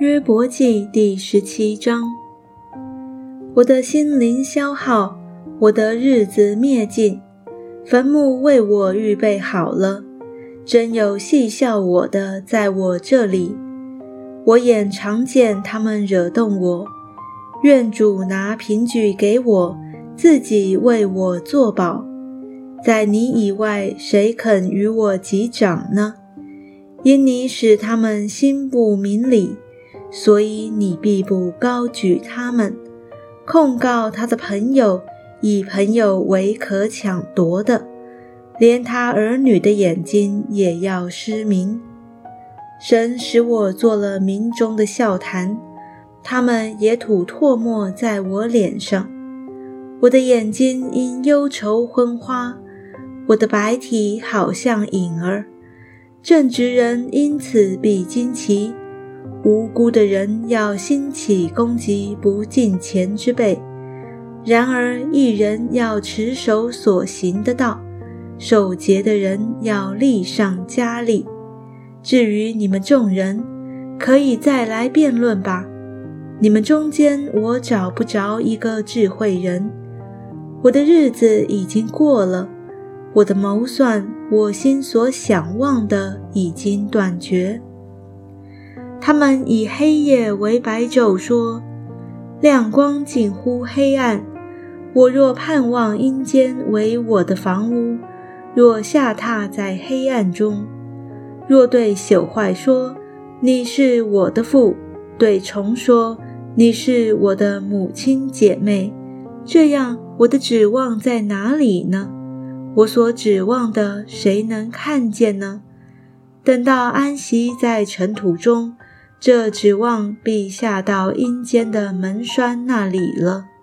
约伯记第十七章。我的心灵消耗，我的日子灭尽，坟墓为我预备好了。真有戏笑我的在我这里，我眼常见他们惹动我。愿主拿凭据给我，自己为我作保。在你以外，谁肯与我击掌呢？因你使他们心不明理，所以你必不高举他们。控告他的朋友，以朋友为可抢夺的，连他儿女的眼睛也要失明。神使我做了民中的笑谈。他们也吐唾沫在我脸上，我的眼睛因忧愁昏花，我的白体好像影儿。正直人因此必惊奇，无辜的人要兴起攻击不敬虔之辈。然而一人要持守所行的道，守节的人要力上加力。至于你们众人，可以再来辩论吧。你们中间，我找不着一个智慧人。我的日子已经过了，我的谋算，我心所想望的已经断绝。他们以黑夜为白昼，说亮光近乎黑暗。我若盼望阴间为我的房屋，若下榻在黑暗中，若对朽坏说你是我的父，对虫说。你是我的母亲姐妹，这样我的指望在哪里呢？我所指望的谁能看见呢？等到安息在尘土中，这指望陛下到阴间的门栓那里了。